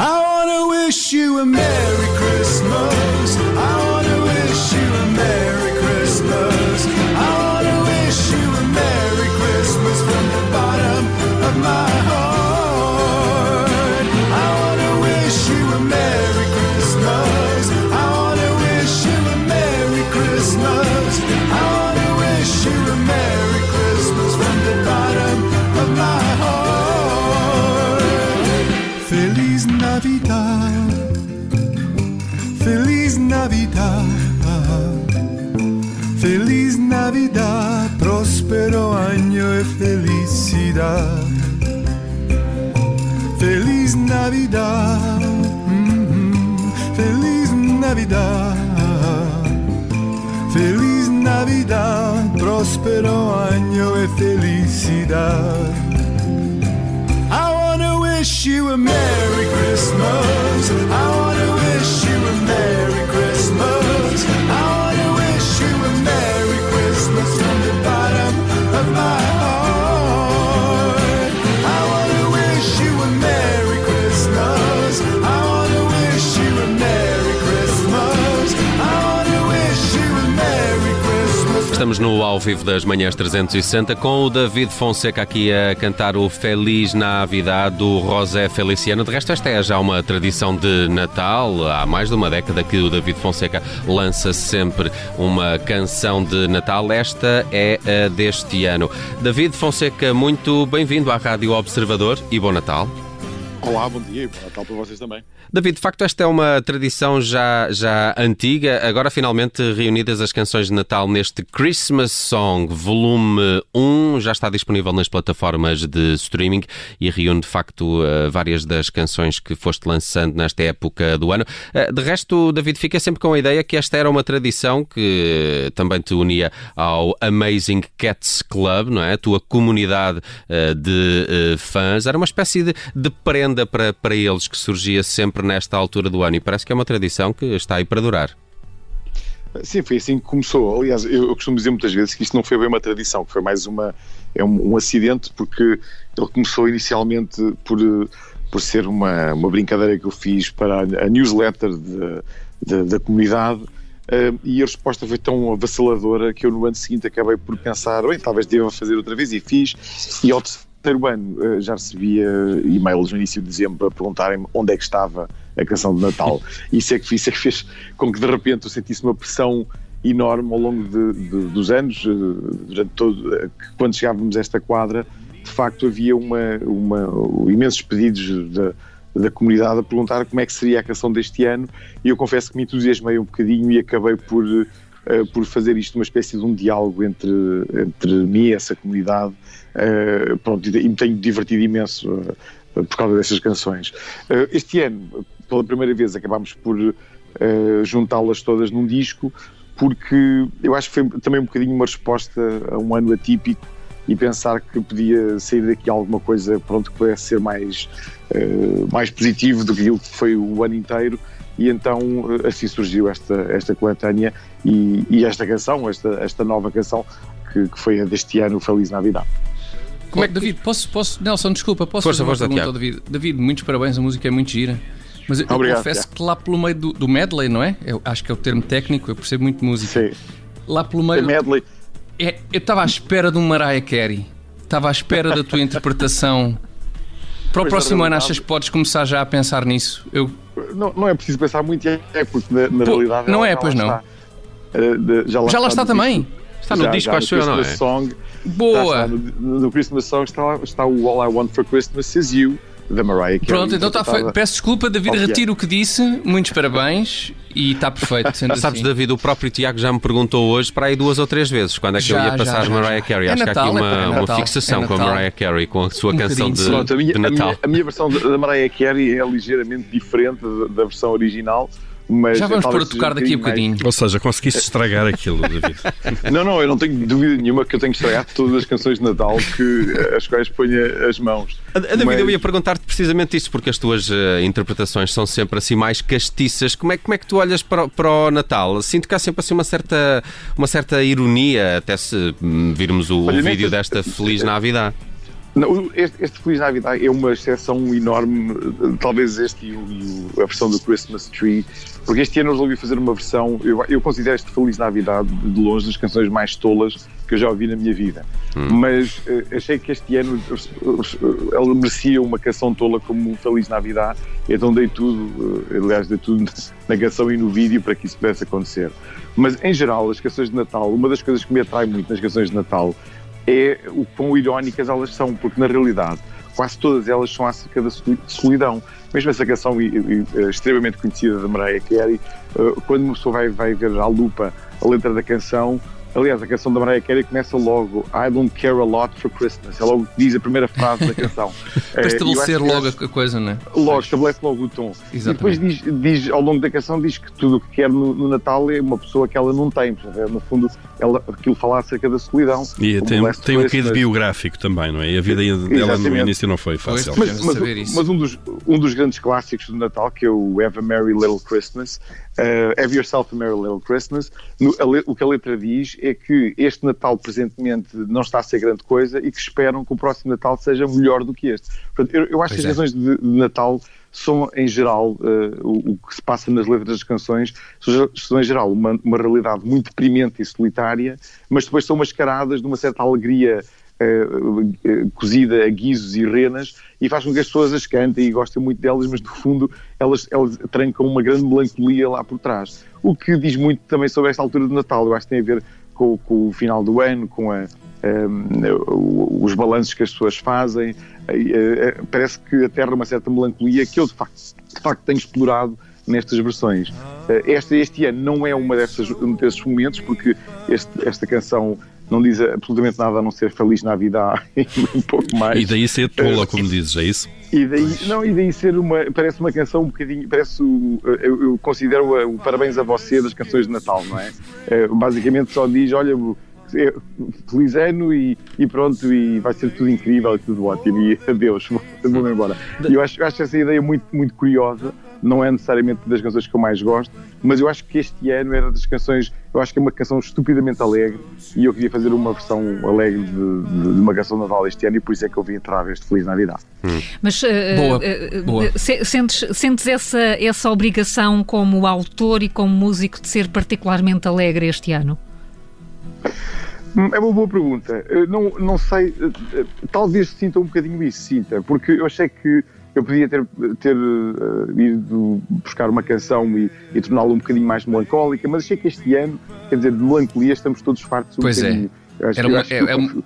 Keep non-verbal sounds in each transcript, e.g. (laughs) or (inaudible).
I wanna wish you a Merry Christmas. I wanna wish you a Merry Christmas. Felicidad. Feliz Navidad, mhm, Feliz Navidad, Feliz Navidad, próspero año y felicidad. I wanna wish you a Merry Christmas. I Estamos no ao vivo das manhãs 360 com o David Fonseca aqui a cantar o Feliz Navidad do José Feliciano. De resto, esta é já uma tradição de Natal. Há mais de uma década que o David Fonseca lança sempre uma canção de Natal. Esta é a deste ano. David Fonseca, muito bem-vindo à Rádio Observador e bom Natal. Olá, bom dia e bom Natal para vocês também. David, de facto, esta é uma tradição já, já antiga. Agora, finalmente, reunidas as canções de Natal neste Christmas Song, volume 1, já está disponível nas plataformas de streaming e reúne, de facto, eh, várias das canções que foste lançando nesta época do ano. Eh, De resto, David, fica sempre com a ideia que esta era uma tradição que também te unia ao Amazing Cats Club, não é? A tua comunidade eh, de fãs. Era uma espécie de, de prenda para, para eles que surgia sempre nesta altura do ano e parece que é uma tradição que está aí para durar. Sim, foi assim que começou. Aliás, eu, costumo dizer muitas vezes que isto não foi bem uma tradição, que foi mais uma, é um, um acidente, porque ele começou inicialmente por, por ser uma, uma brincadeira que eu fiz para a, a newsletter de- de- da comunidade. eh, e a resposta foi tão avassaladora que eu no ano seguinte acabei por pensar, bem, talvez deva fazer outra vez e fiz. E ao terceiro ano eh, já recebia e-mails no início de dezembro a perguntarem-me onde é que estava a canção de Natal. (laughs) Isso é que, isso é que fez com que de repente eu sentisse uma pressão enorme ao longo de- de- dos anos, eh, durante todo, eh, quando chegávamos a esta quadra, de facto havia uma, uma, imensos pedidos da, da comunidade a perguntar como é que seria a canção deste ano e eu confesso que me entusiasmei um bocadinho e acabei por, eh, por fazer isto uma espécie de um diálogo entre, entre mim e essa comunidade eh, pronto, e me tenho divertido imenso eh, por causa dessas canções. Este ano, pela primeira vez, acabámos por juntá-las todas num disco porque eu acho que foi também um bocadinho uma resposta a um ano atípico e pensar que podia sair daqui alguma coisa pronto, que pudesse ser mais, mais positivo do que aquilo que foi o ano inteiro e então eh, assim surgiu esta, esta coletânea e, e esta canção, esta, esta nova canção que, que foi a deste ano, Feliz Navidad. Como é que, David, posso, posso, Nelson, desculpa, posso Força, fazer uma força, pergunta ao David? David, muitos parabéns, a música é muito gira. Mas eu, Obrigado, confesso Tiago. que lá pelo meio do, do medley, não é? Eu acho que é o termo técnico, eu percebo muito música. Sim, Lá pelo meio. medley. É, eu estava à espera de um Mariah Carey. Estava à espera da tua (laughs) interpretação. Para o Pois, próximo ano, achas que podes começar já a pensar nisso? Eu, Não, não é preciso pensar muito, é porque na, na Pô, realidade. não é, pois não. está. Eh, já lá já está no também. Está no Já- disco, já acho eu, não é? Song, Boa! está, no, no Christmas Song está, está o All I Want for Christmas Is You da Mariah Carey. Pronto, então está feito. Peço desculpa, David, Okay. retiro o que disse. Muitos parabéns e está perfeito. Sendo (laughs) Sabes, assim. David, o próprio Tiago já me perguntou hoje para aí duas ou três vezes quando é que Já, eu ia já, passar já, Mariah. Carey. É Acho que há Natal, aqui é uma, é uma Natal, fixação é com a Natal. Mariah Carey, com a sua Um canção de, sim. Pronto, a minha, de a Natal. minha- a minha versão da Mariah Carey é ligeiramente diferente da versão original. Mas Já vamos pôr a seja tocar daqui a um bocadinho bocadinho. Ou seja, conseguiste estragar aquilo, David. mais- (laughs) Não, não, eu não tenho dúvida nenhuma que eu tenho que estragar todas as canções de Natal que, as quais ponha as mãos. A- a David, Mas- eu ia perguntar-te precisamente isso, porque as tuas eh, interpretações são sempre assim mais castiças. Como é, como é que tu olhas para, o- para o Natal? Sinto que há sempre assim uma certa, uma certa ironia, até se hum, virmos o, o Olha, vídeo nesta- desta Feliz Navidade. Não, este, este Feliz Navidade é uma exceção enorme, talvez este e, o- e a versão do Christmas Tree, porque este ano eu resolvi fazer uma versão, eu, eu considero este Feliz Navidade de longe das canções mais tolas que eu já ouvi na minha vida. Mas eh, achei que este ano eh, ela merecia uma canção tola como Feliz Navidade, então dei tudo, eh, aliás, dei tudo na canção e no vídeo para que isso pudesse acontecer. Mas em geral, as canções de Natal, uma das coisas que me atrai muito nas canções de Natal é o quão irónicas elas são, porque na realidade quase todas elas são acerca da soli- solidão. Mesmo essa canção extremamente conhecida da Mariah Carey, eh, quando uma pessoa vai, vai ver à lupa a letra da canção, aliás, a canção da Mariah Carey começa logo I don't care a lot for Christmas. É logo que diz a primeira frase da canção. (laughs) Para Eh, estabelecer logo a coisa, não é? Logo, estabelece logo o tom. Exatamente. E depois diz, diz, ao longo da canção, diz que tudo o que quer no, no Natal é uma pessoa que ela não tem. é, No fundo, ela, aquilo fala acerca da solidão. E tem, tem um quê de biográfico também, não é? E a vida dela no início não foi fácil. Pois. Mas, mas- saber isso. mas um, dos, um dos grandes clássicos do Natal, que é o Have a Merry Little Christmas, uh, Have Yourself a Merry Little Christmas, no- a o que a letra diz é que este Natal presentemente não está a ser grande coisa e que esperam que o próximo Natal seja melhor do que este. Portanto, eu, eu acho Pois que as é. canções de, de Natal são, em geral, uh, o, o que se passa nas letras das canções, são, são, em geral, uma, uma realidade muito deprimente e solitária, mas depois são mascaradas de uma certa alegria eh, eh, cozida a guizos e renas e faz com que as pessoas as cantem e gostem muito delas, mas no fundo elas, elas trancam uma grande melancolia lá por trás. O que diz muito também sobre esta altura de Natal, eu acho que tem a ver com, com o final do ano, com a, eh, o- os balanços que as pessoas fazem. Eh, eh, parece que aterra uma certa melancolia que eu de facto, de facto tenho explorado nestas versões. Eh, Esta, este ano não é uma dessas, um desses momentos, porque este- esta canção não diz absolutamente nada a não ser Feliz Navidade (laughs) e um pouco mais. E daí ser tola, como dizes, é isso? E daí, não, e daí ser uma. Parece uma canção um bocadinho. Parece o. Eu, eu considero o Parabéns a você das canções de Natal, não é? Eh, basicamente só diz: olha, feliz ano e, e pronto, e vai ser tudo incrível e tudo ótimo. E adeus, vou- (laughs) vou-me embora. E eu acho, acho essa ideia muito, muito curiosa. Não é necessariamente das canções que eu mais gosto, mas eu acho que este ano era das canções. Eu acho que é uma canção estupidamente alegre e eu queria fazer uma versão alegre de, de- de uma canção de Natal este ano e por isso é que eu vim entrar este Feliz Navidade. Mas eh, Boa, eh, boa. se- Sentes, sentes essa, essa obrigação como autor e como músico de ser particularmente alegre este ano? Hum, É uma boa pergunta. Não, não sei, talvez sinta um bocadinho isso, sinta, porque eu achei que eu podia ter, ter eh, ido buscar uma canção e, e torná-la um bocadinho mais melancólica, mas achei que este ano, quer dizer, de melancolia estamos todos fartos um Pois é. bocadinho. Eu acho Era que- uma- acho é- que- é um-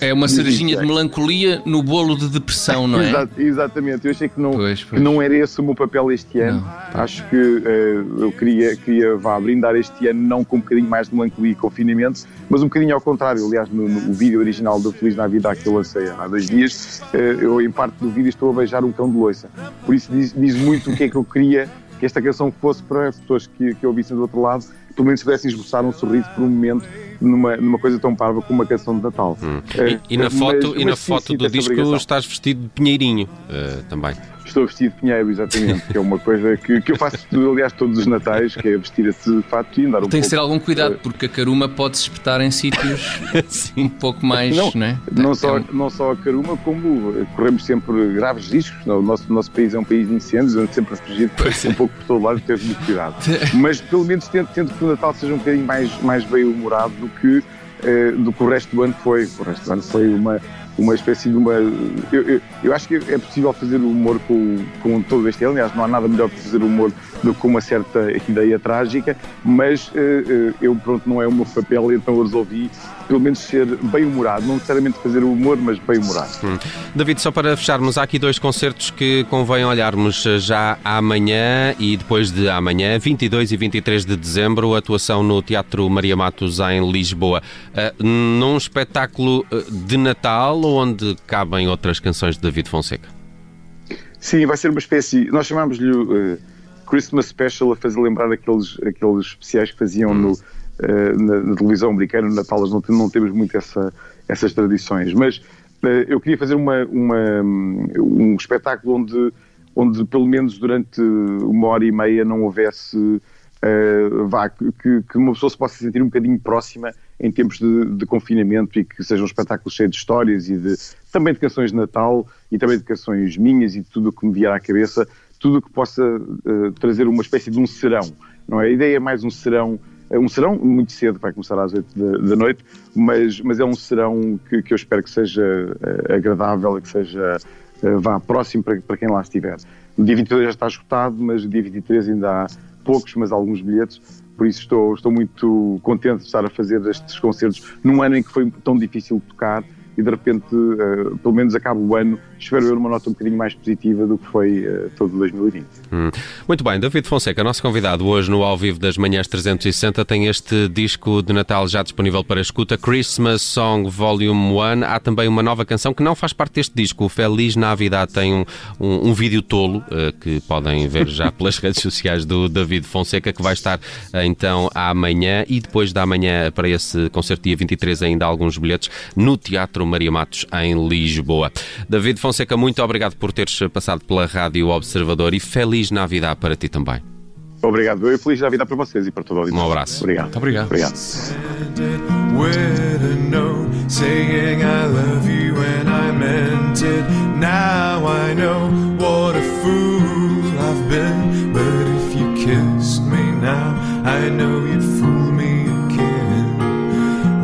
É uma cerejinha de melancolia no bolo de depressão, não é? Exato, exatamente, eu achei que não, Pois, que pois. não era esse o meu papel este ano. Acho que eh, eu queria, queria vá, brindar este ano não com um bocadinho mais de melancolia e confinamento, mas um bocadinho ao contrário. Aliás, no, no vídeo original do Feliz Navidade que eu lancei há dois dias, eh, eu em parte do vídeo estou a beijar um cão de loiça. Por isso diz, diz muito o que é que eu queria que esta canção fosse para as pessoas que, que ouvissem do outro lado, pelo menos pudessem esboçar um sorriso por um momento numa, numa coisa tão parva como uma canção de Natal. Eh, E, e na mas- foto, e na mas foto do disco obrigação. estás vestido de pinheirinho eh, também. Estou vestido de pinheiro, exatamente, que é uma coisa que, que eu faço, aliás, todos os natais, que é vestir esse fato e andar um Tem que pouco... ter algum cuidado, porque a caruma pode se espetar em sítios (laughs) um pouco mais. Não, Não, é? Não só, É um- não só a caruma, como eh, corremos sempre graves riscos. O nosso, nosso país é um país de incêndios, onde sempre a fugir é. um pouco por todo lado e teve muito cuidado. (laughs) Mas pelo menos tento, tento que o Natal seja um bocadinho mais, mais bem-humorado do que, eh, do que o resto do ano foi. O resto do ano foi uma, uma espécie de uma. Eu, eu, eu acho que é possível fazer humor com, com todo este. Aliás, não há nada melhor que fazer humor com uma certa ideia trágica, mas uh, eu, pronto, não é o meu papel, então eu resolvi pelo menos ser bem-humorado, não necessariamente fazer o humor, mas bem-humorado. Hum. David, só para fecharmos, há aqui dois concertos que convém olharmos já amanhã e depois de amanhã, 22 e 23 de dezembro, atuação no Teatro Maria Matos em Lisboa. Uh, num espetáculo de Natal onde cabem outras canções de David Fonseca. Sim, vai ser uma espécie. Nós chamamos-lhe uh, Christmas Special a fazer lembrar aqueles, aqueles especiais que faziam no, uh, na, na, televisão americana. No Natal não, não temos muito essa, essas tradições. Mas uh, eu queria fazer uma, uma, um espetáculo onde, onde, pelo menos durante uma hora e meia, não houvesse. vá, que, que uma pessoa se possa sentir um bocadinho próxima em tempos de, de, confinamento e que seja um espetáculo cheio de histórias e de, também de canções de Natal e também de canções minhas e de tudo o que me vier à cabeça, tudo o que possa uh, trazer uma espécie de um serão, não é? A ideia é mais um serão, eh, um serão muito cedo, vai começar às 8 da, da noite, mas, mas é um serão que, que eu espero que seja uh, agradável e que seja, uh, vá próximo para, para quem lá estiver. O dia 22 já está esgotado, mas o dia 23 ainda há poucos, mas alguns bilhetes por isso estou, estou muito contente de estar a fazer estes concertos num ano em que foi tão difícil tocar e de repente, uh, pelo menos acaba o ano, espero eu numa nota um bocadinho mais positiva do que foi uh, todo 2020. Hum. Muito bem, David Fonseca, nosso convidado hoje no Ao Vivo das Manhãs 360 tem este disco de Natal já disponível para escuta, Christmas Song Volume 1. Há também uma nova canção que não faz parte deste disco, o Feliz Navidad tem um, um, um vídeo tolo uh, que podem ver já (laughs) pelas redes sociais do David Fonseca que vai estar então amanhã e depois da manhã para esse concerto dia 23 ainda alguns bilhetes no Teatro Maria Matos, em Lisboa. David Fonseca, muito obrigado por teres passado pela Rádio Observador e feliz Navidade para ti também. Obrigado. Eu feliz Navidade para vocês e para todo o auditório. Um abraço. Obrigado. Muito obrigado. obrigado.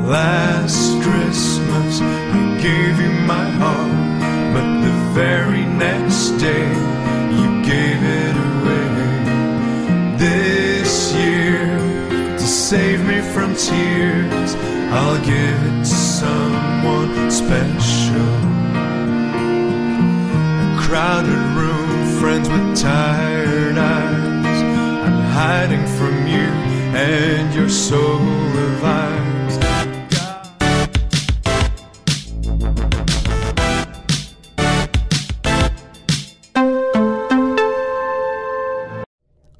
Last Christmas gave you my heart, day you gave it away. This year, to save me from tears, I'll give it to someone special. A crowded room, friends with tired eyes. I'm hiding from you and your soul of